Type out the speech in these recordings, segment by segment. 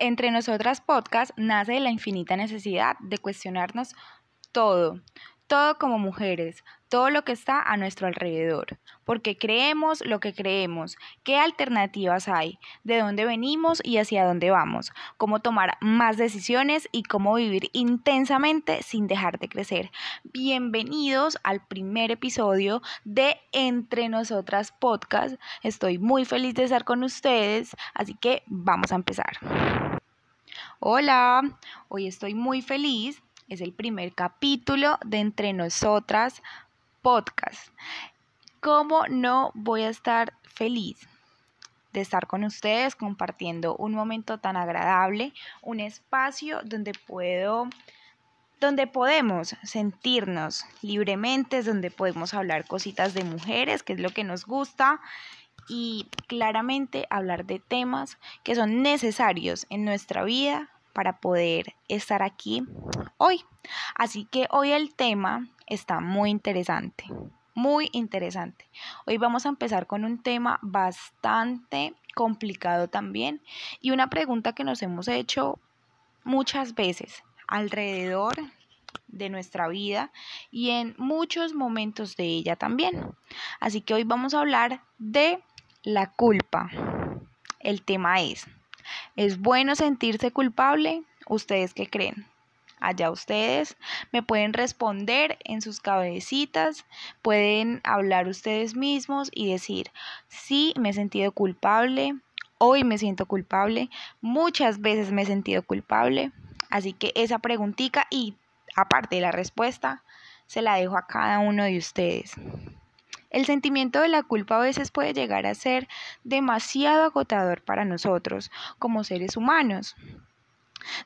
Entre nosotras podcast nace de la infinita necesidad de cuestionarnos todo, todo como mujeres, todo lo que está a nuestro alrededor, porque creemos lo que creemos, qué alternativas hay, de dónde venimos y hacia dónde vamos, cómo tomar más decisiones y cómo vivir intensamente sin dejar de crecer. Bienvenidos al primer episodio de Entre Nosotras Podcast. Estoy muy feliz de estar con ustedes, así que vamos a empezar. Hola, hoy estoy muy feliz es el primer capítulo de Entre Nosotras podcast. ¿Cómo no voy a estar feliz de estar con ustedes compartiendo un momento tan agradable, un espacio donde puedo donde podemos sentirnos libremente, donde podemos hablar cositas de mujeres, que es lo que nos gusta, y claramente hablar de temas que son necesarios en nuestra vida para poder estar aquí hoy. Así que hoy el tema está muy interesante, muy interesante. Hoy vamos a empezar con un tema bastante complicado también y una pregunta que nos hemos hecho muchas veces alrededor de nuestra vida y en muchos momentos de ella también. Así que hoy vamos a hablar de la culpa. El tema es, ¿Es bueno sentirse culpable? ¿Ustedes qué creen? Allá ustedes me pueden responder en sus cabecitas, pueden hablar ustedes mismos y decir, sí, me he sentido culpable, hoy me siento culpable, muchas veces me he sentido culpable. Así que esa preguntita y aparte de la respuesta, se la dejo a cada uno de ustedes. El sentimiento de la culpa a veces puede llegar a ser demasiado agotador para nosotros como seres humanos,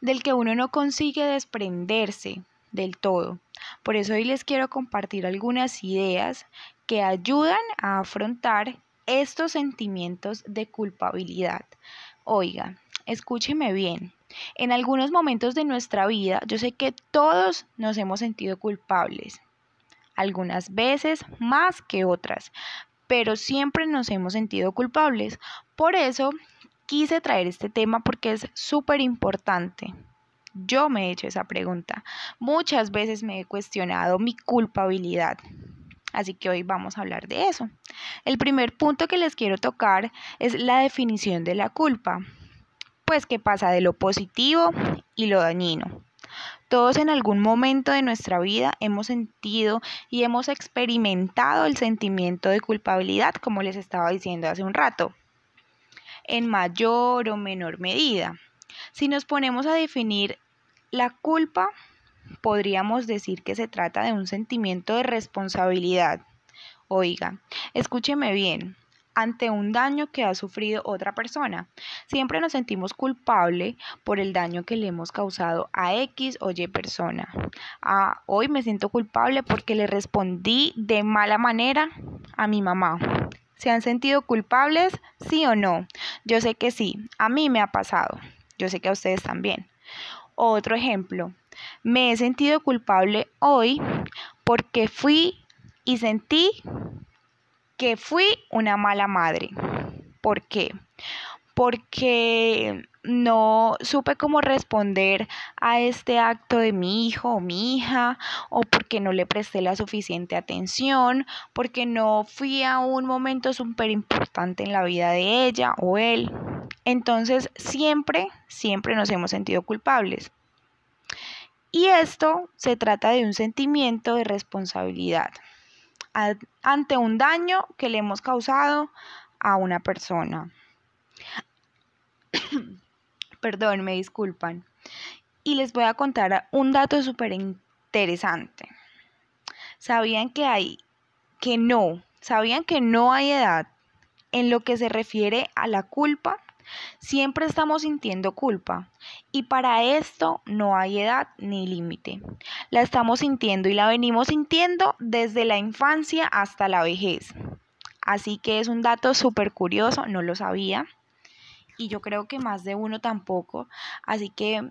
del que uno no consigue desprenderse del todo. Por eso hoy les quiero compartir algunas ideas que ayudan a afrontar estos sentimientos de culpabilidad. Oiga, escúcheme bien. En algunos momentos de nuestra vida, yo sé que todos nos hemos sentido culpables algunas veces más que otras, pero siempre nos hemos sentido culpables. Por eso quise traer este tema porque es súper importante. Yo me he hecho esa pregunta. Muchas veces me he cuestionado mi culpabilidad. Así que hoy vamos a hablar de eso. El primer punto que les quiero tocar es la definición de la culpa. Pues que pasa de lo positivo y lo dañino. Todos en algún momento de nuestra vida hemos sentido y hemos experimentado el sentimiento de culpabilidad, como les estaba diciendo hace un rato, en mayor o menor medida. Si nos ponemos a definir la culpa, podríamos decir que se trata de un sentimiento de responsabilidad. Oiga, escúcheme bien, ante un daño que ha sufrido otra persona. Siempre nos sentimos culpables por el daño que le hemos causado a X o Y persona. Ah, hoy me siento culpable porque le respondí de mala manera a mi mamá. ¿Se han sentido culpables? Sí o no. Yo sé que sí. A mí me ha pasado. Yo sé que a ustedes también. Otro ejemplo. Me he sentido culpable hoy porque fui y sentí que fui una mala madre. ¿Por qué? Porque no supe cómo responder a este acto de mi hijo o mi hija, o porque no le presté la suficiente atención, porque no fui a un momento súper importante en la vida de ella o él. Entonces siempre, siempre nos hemos sentido culpables. Y esto se trata de un sentimiento de responsabilidad ante un daño que le hemos causado a una persona. Perdón, me disculpan. Y les voy a contar un dato súper interesante. ¿Sabían que hay, que no, sabían que no hay edad en lo que se refiere a la culpa? Siempre estamos sintiendo culpa y para esto no hay edad ni límite. La estamos sintiendo y la venimos sintiendo desde la infancia hasta la vejez. Así que es un dato súper curioso, no lo sabía y yo creo que más de uno tampoco. Así que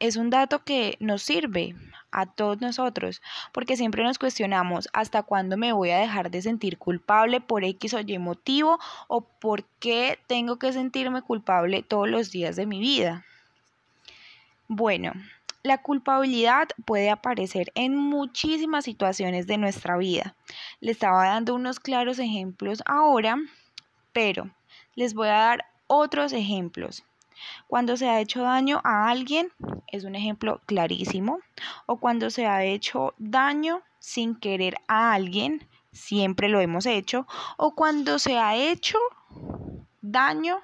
es un dato que nos sirve a todos nosotros, porque siempre nos cuestionamos hasta cuándo me voy a dejar de sentir culpable por X o Y motivo o por qué tengo que sentirme culpable todos los días de mi vida. Bueno, la culpabilidad puede aparecer en muchísimas situaciones de nuestra vida. Le estaba dando unos claros ejemplos ahora, pero les voy a dar otros ejemplos. Cuando se ha hecho daño a alguien, es un ejemplo clarísimo, o cuando se ha hecho daño sin querer a alguien, siempre lo hemos hecho, o cuando se ha hecho daño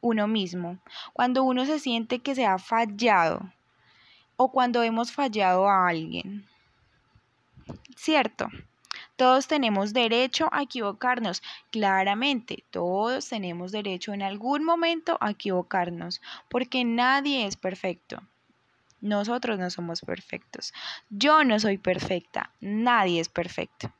uno mismo, cuando uno se siente que se ha fallado o cuando hemos fallado a alguien. ¿Cierto? Todos tenemos derecho a equivocarnos, claramente, todos tenemos derecho en algún momento a equivocarnos, porque nadie es perfecto. Nosotros no somos perfectos. Yo no soy perfecta, nadie es perfecto.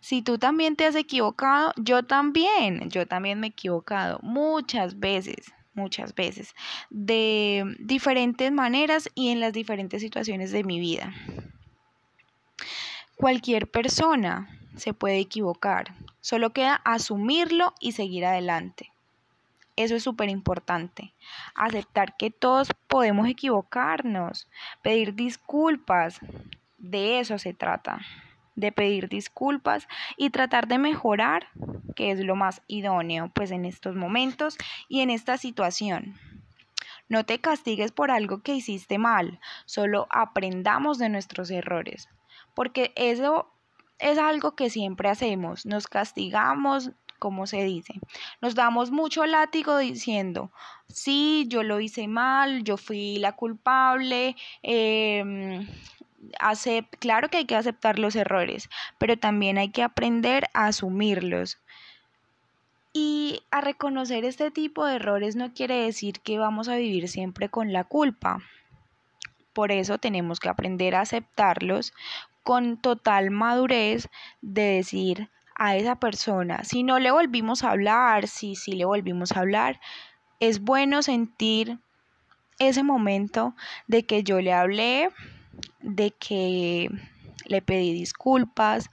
Si tú también te has equivocado, yo también, yo también me he equivocado muchas veces, muchas veces, de diferentes maneras y en las diferentes situaciones de mi vida. Cualquier persona se puede equivocar, solo queda asumirlo y seguir adelante. Eso es súper importante. Aceptar que todos podemos equivocarnos, pedir disculpas. De eso se trata. De pedir disculpas y tratar de mejorar, que es lo más idóneo pues en estos momentos y en esta situación. No te castigues por algo que hiciste mal, solo aprendamos de nuestros errores porque eso es algo que siempre hacemos, nos castigamos, como se dice, nos damos mucho látigo diciendo, sí, yo lo hice mal, yo fui la culpable, eh, claro que hay que aceptar los errores, pero también hay que aprender a asumirlos. Y a reconocer este tipo de errores no quiere decir que vamos a vivir siempre con la culpa. Por eso tenemos que aprender a aceptarlos con total madurez de decir a esa persona, si no le volvimos a hablar, si sí le volvimos a hablar, es bueno sentir ese momento de que yo le hablé, de que le pedí disculpas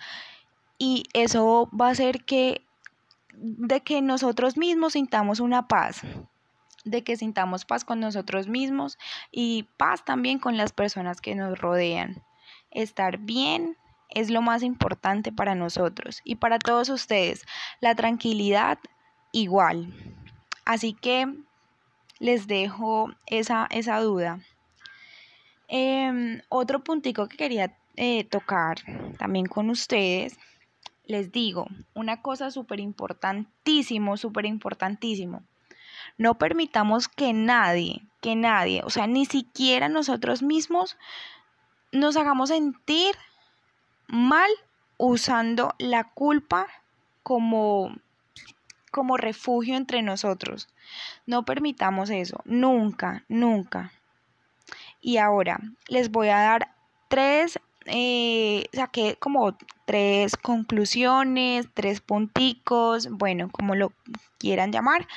y eso va a hacer que de que nosotros mismos sintamos una paz, de que sintamos paz con nosotros mismos y paz también con las personas que nos rodean estar bien es lo más importante para nosotros y para todos ustedes. La tranquilidad igual. Así que les dejo esa, esa duda. Em, otro puntico que quería eh, tocar también con ustedes, les digo, una cosa súper importantísimo, súper importantísimo. No permitamos que nadie, que nadie, o sea, ni siquiera nosotros mismos nos hagamos sentir mal usando la culpa como, como refugio entre nosotros. No permitamos eso, nunca, nunca. Y ahora les voy a dar tres, eh, saqué como tres conclusiones, tres punticos, bueno, como lo quieran llamar,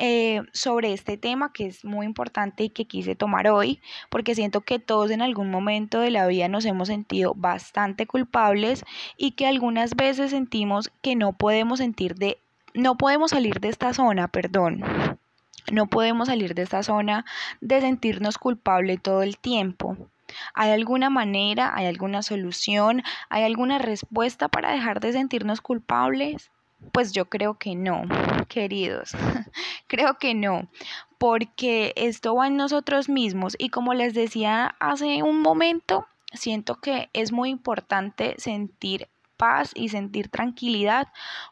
eh, sobre este tema que es muy importante y que quise tomar hoy, porque siento que todos en algún momento de la vida nos hemos sentido bastante culpables y que algunas veces sentimos que no podemos sentir de, no podemos salir de esta zona, perdón. No podemos salir de esta zona de sentirnos culpables todo el tiempo. ¿Hay alguna manera, hay alguna solución, hay alguna respuesta para dejar de sentirnos culpables? Pues yo creo que no, queridos, creo que no, porque esto va en nosotros mismos y como les decía hace un momento, siento que es muy importante sentir paz y sentir tranquilidad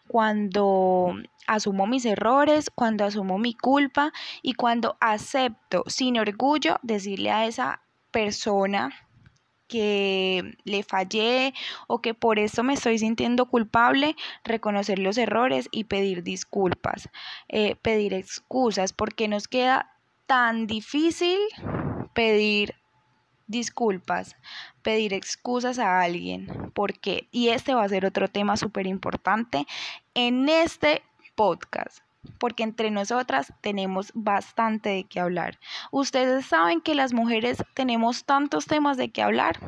cuando asumo mis errores, cuando asumo mi culpa y cuando acepto sin orgullo decirle a esa persona que le fallé o que por eso me estoy sintiendo culpable, reconocer los errores y pedir disculpas, eh, pedir excusas, porque nos queda tan difícil pedir disculpas, pedir excusas a alguien. ¿Por qué? Y este va a ser otro tema súper importante en este podcast porque entre nosotras tenemos bastante de qué hablar. Ustedes saben que las mujeres tenemos tantos temas de qué hablar,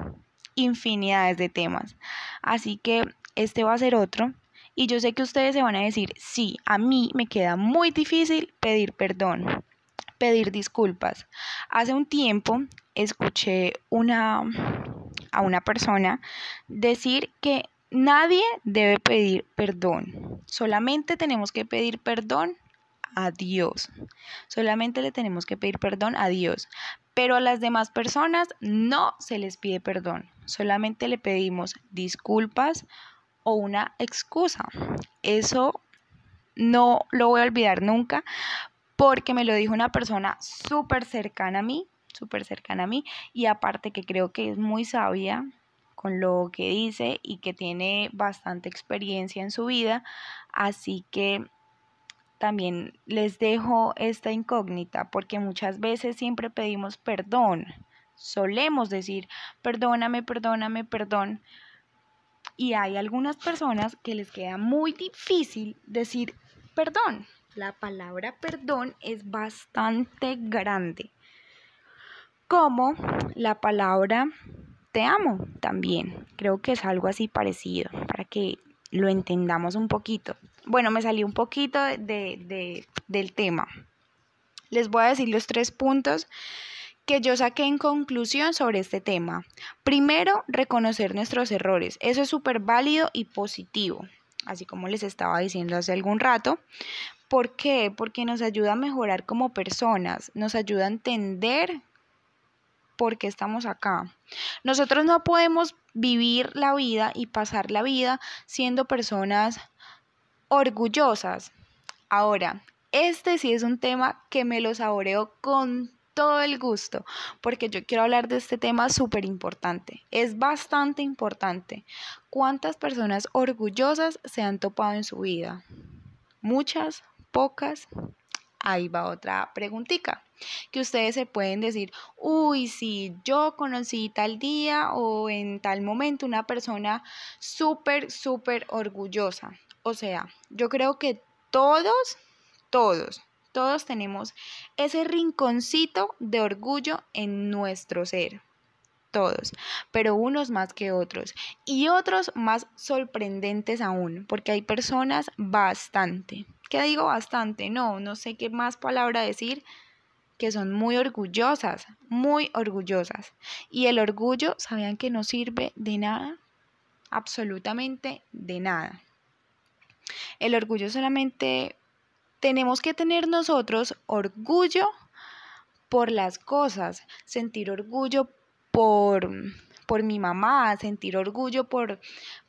infinidades de temas. Así que este va a ser otro. Y yo sé que ustedes se van a decir, sí, a mí me queda muy difícil pedir perdón. pedir disculpas. Hace un tiempo escuché una, a una persona decir que nadie debe pedir perdón. Solamente tenemos que pedir perdón a Dios. Solamente le tenemos que pedir perdón a Dios. Pero a las demás personas no se les pide perdón. Solamente le pedimos disculpas o una excusa. Eso no lo voy a olvidar nunca porque me lo dijo una persona súper cercana a mí, súper cercana a mí, y aparte que creo que es muy sabia con lo que dice y que tiene bastante experiencia en su vida, así que también les dejo esta incógnita porque muchas veces siempre pedimos perdón, solemos decir perdóname, perdóname, perdón, y hay algunas personas que les queda muy difícil decir perdón. La palabra perdón es bastante grande. Como la palabra te amo también. Creo que es algo así parecido para que lo entendamos un poquito. Bueno, me salió un poquito de, del tema. Les voy a decir los tres puntos que yo saqué en conclusión sobre este tema. Primero, reconocer nuestros errores. Eso es súper válido y positivo, así como les estaba diciendo hace algún rato. ¿Por qué? Porque nos ayuda a mejorar como personas, nos ayuda a entender por qué estamos acá. Nosotros no podemos vivir la vida y pasar la vida siendo personas orgullosas. Ahora, este sí es un tema que me lo saboreo con todo el gusto, porque yo quiero hablar de este tema súper importante. Es bastante importante. ¿Cuántas personas orgullosas se han topado en su vida? Muchas, pocas. Ahí va otra preguntita que ustedes se pueden decir, uy, si yo conocí tal día o en tal momento una persona súper, súper orgullosa. O sea, yo creo que todos, todos, todos tenemos ese rinconcito de orgullo en nuestro ser. Todos, pero unos más que otros. Y otros más sorprendentes aún, porque hay personas bastante. ¿Qué digo bastante? No, no sé qué más palabra decir que son muy orgullosas, muy orgullosas. Y el orgullo, ¿sabían que no sirve de nada? Absolutamente de nada. El orgullo solamente tenemos que tener nosotros orgullo por las cosas, sentir orgullo por, por mi mamá, sentir orgullo por,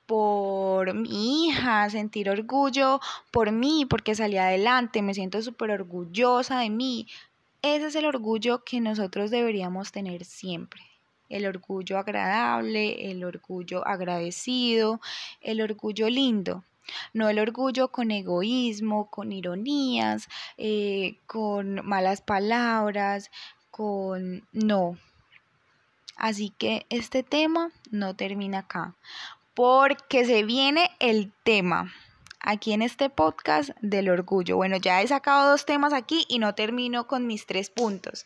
por mi hija, sentir orgullo por mí, porque salí adelante, me siento súper orgullosa de mí. Ese es el orgullo que nosotros deberíamos tener siempre. El orgullo agradable, el orgullo agradecido, el orgullo lindo. No el orgullo con egoísmo, con ironías, eh, con malas palabras, con... No. Así que este tema no termina acá, porque se viene el tema aquí en este podcast del orgullo. Bueno, ya he sacado dos temas aquí y no termino con mis tres puntos.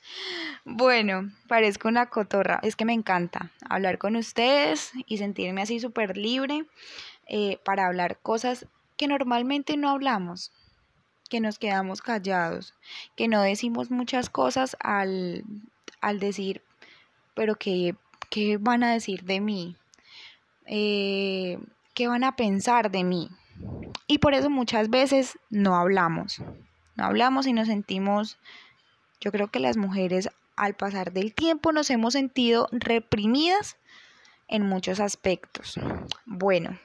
Bueno, parezco una cotorra. Es que me encanta hablar con ustedes y sentirme así súper libre. Eh, para hablar cosas que normalmente no hablamos, que nos quedamos callados, que no decimos muchas cosas al, decir, pero que, ¿qué van a decir de mí? Eh, ¿Qué van a pensar de mí? Y por eso muchas veces no hablamos, no hablamos y nos sentimos, yo creo que las mujeres al pasar del tiempo nos hemos sentido reprimidas en muchos aspectos. Bueno,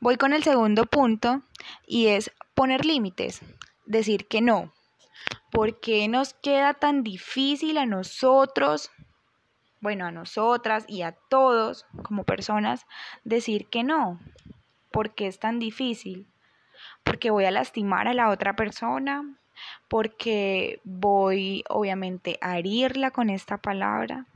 Voy con el segundo punto y es poner límites, decir que no. ¿Por qué nos queda tan difícil a nosotros, bueno, a nosotras y a todos como personas, decir que no? ¿Por qué es tan difícil? Porque voy a lastimar a la otra persona, porque voy obviamente a herirla con esta palabra,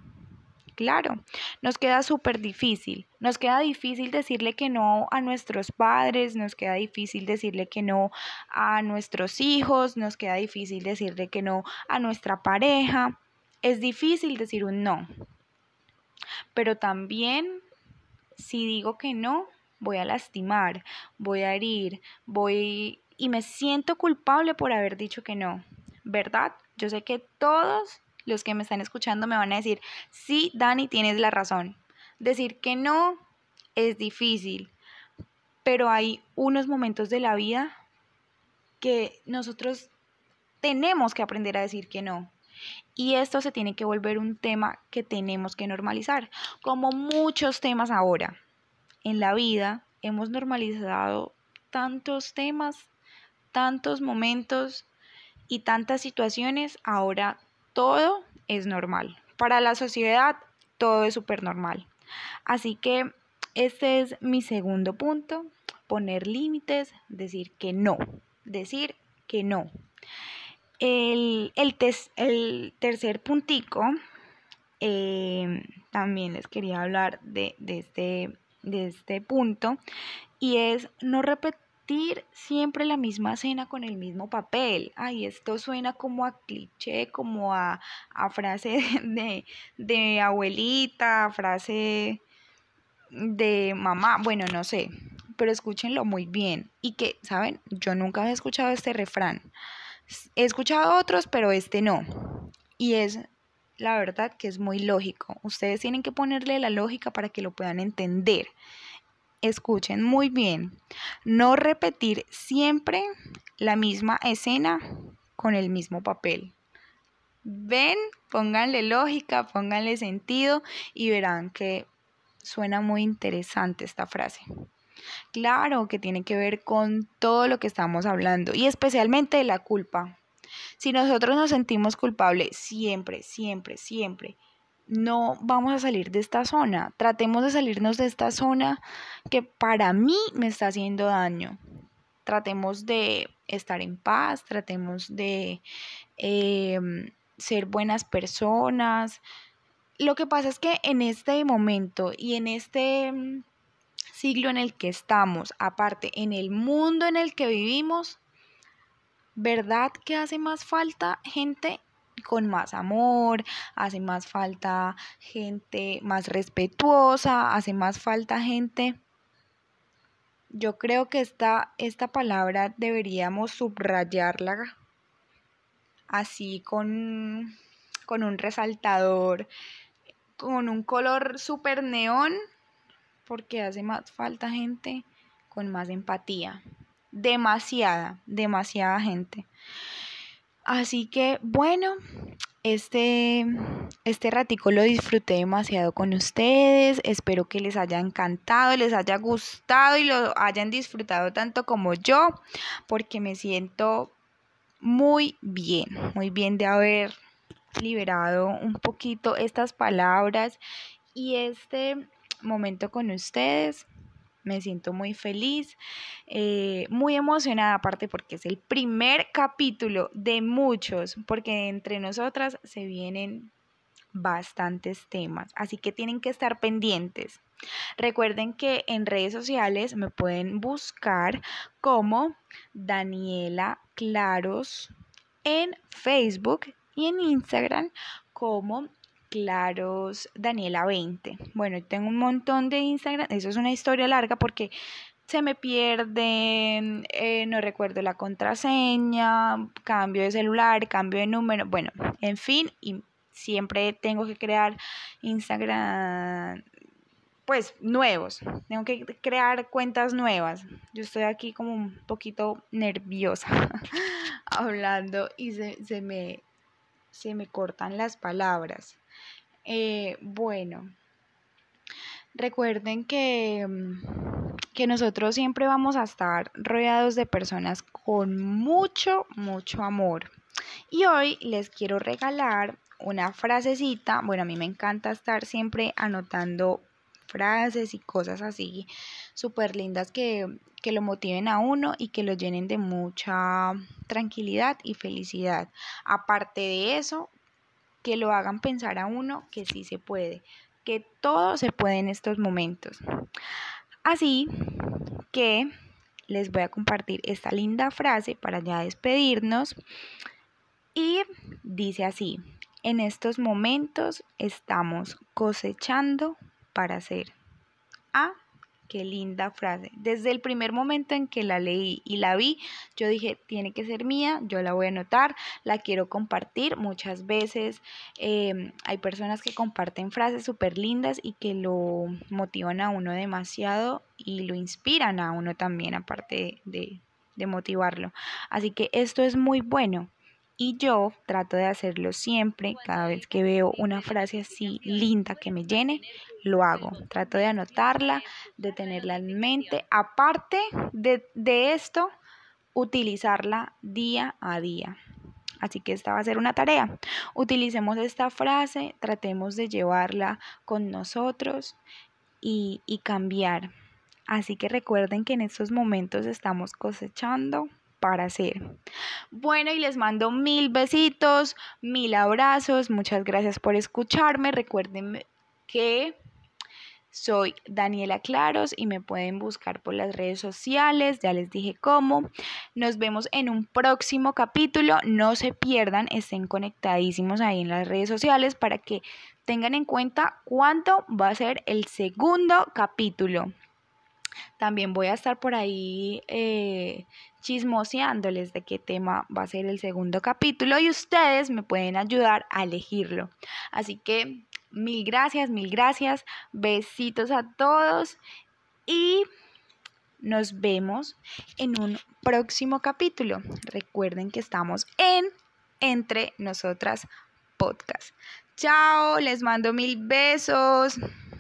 Claro, nos queda súper difícil. Nos queda difícil decirle que no a nuestros padres, nos queda difícil decirle que no a nuestros hijos, nos queda difícil decirle que no a nuestra pareja. Es difícil decir un no. Pero también, si digo que no, voy a lastimar, voy a herir, voy y me siento culpable por haber dicho que no. ¿Verdad? Yo sé que todos los que me están escuchando me van a decir, sí, Dani, tienes la razón. Decir que no es difícil, pero hay unos momentos de la vida que nosotros tenemos que aprender a decir que no. Y esto se tiene que volver un tema que tenemos que normalizar, como muchos temas ahora. En la vida hemos normalizado tantos temas, tantos momentos y tantas situaciones, ahora todo es normal. Para la sociedad todo es súper normal. Así que este es mi segundo punto, poner límites, decir que no, decir que no. El, el, tercer puntico, em, también les quería hablar de, este, de este punto, y es no repetir siempre la misma escena con el mismo papel. Ay, esto suena como a cliché, como a, frase de, de abuelita, frase de mamá, bueno, no sé, pero escúchenlo muy bien. Y que, ¿saben? Yo nunca he escuchado este refrán. He escuchado otros, pero este no. Y es la verdad que es muy lógico. Ustedes tienen que ponerle la lógica para que lo puedan entender. Escuchen muy bien. No repetir siempre la misma escena con el mismo papel. Ven, pónganle lógica, pónganle sentido y verán que suena muy interesante esta frase. Claro que tiene que ver con todo lo que estamos hablando y especialmente la culpa. Si nosotros nos sentimos culpables siempre, siempre, siempre, no vamos a salir de esta zona. Tratemos de salirnos de esta zona que para mí me está haciendo daño. Tratemos de estar en paz, tratemos de em, ser buenas personas. Lo que pasa es que en este momento y en este siglo en el que estamos, aparte en el mundo en el que vivimos, ¿verdad que hace más falta gente con más amor, hace más falta gente más respetuosa, hace más falta gente... Yo creo que esta, esta palabra deberíamos subrayarla así con, con un resaltador, con un color súper neón porque hace más falta gente con más empatía. Demasiada, demasiada gente. Así que bueno, este, este ratico lo disfruté demasiado con ustedes. Espero que les haya encantado, les haya gustado y lo hayan disfrutado tanto como yo, porque me siento muy bien, muy bien de haber liberado un poquito estas palabras y este momento con ustedes. Me siento muy feliz, eh, muy emocionada aparte porque es el primer capítulo de muchos, porque entre nosotras se vienen bastantes temas, así que tienen que estar pendientes. Recuerden que en redes sociales me pueden buscar como Daniela Claros en Facebook y en Instagram como Claros Daniela 20. Bueno, tengo un montón de Instagram, eso es una historia larga porque se me pierde, eh, no recuerdo la contraseña, cambio de celular, cambio de número, bueno, en fin, y siempre tengo que crear Instagram, pues nuevos, tengo que crear cuentas nuevas. Yo estoy aquí como un poquito nerviosa hablando y se, se, me, se me cortan las palabras. Eh, bueno, recuerden que, mm, que nosotros siempre vamos a estar rodeados de personas con mucho, mucho amor. Y hoy les quiero regalar una frasecita. Bueno, a mí me encanta estar siempre anotando frases y cosas así súper lindas que, que, lo motiven a uno y que lo llenen de mucha tranquilidad y felicidad. Aparte de eso, que lo hagan pensar a uno que sí se puede, que todo se puede en estos momentos. Así que les voy a compartir esta linda frase para ya despedirnos y dice así, en estos momentos estamos cosechando para hacer. A qué linda frase. Desde el primer momento en que la leí y la vi, yo dije, tiene que ser mía, yo la voy a anotar, la quiero compartir. Muchas veces em, hay personas que comparten frases súper lindas y que lo motivan a uno demasiado y lo inspiran a uno también, aparte de, de motivarlo. Así que esto es muy bueno. Y yo trato de hacerlo siempre, cada vez que veo una frase así linda que me llene, lo hago. Trato de anotarla, de tenerla en mente. Aparte de, de esto, utilizarla día a día. Así que esta va a ser una tarea. Utilicemos esta frase, tratemos de llevarla con nosotros y, y cambiar. Así que recuerden que en estos momentos estamos cosechando para hacer. Bueno, y les mando mil besitos, mil abrazos. Muchas gracias por escucharme. Recuerden que soy Daniela Claros y me pueden buscar por las redes sociales, ya les dije cómo. Nos vemos en un próximo capítulo, no se pierdan, estén conectadísimos ahí en las redes sociales para que tengan en cuenta cuánto va a ser el segundo capítulo. También voy a estar por ahí eh, chismoseándoles de qué tema va a ser el segundo capítulo y ustedes me pueden ayudar a elegirlo. Así que mil gracias, mil gracias. Besitos a todos y nos vemos en un próximo capítulo. Recuerden que estamos en Entre Nosotras Podcast. Chao, les mando mil besos.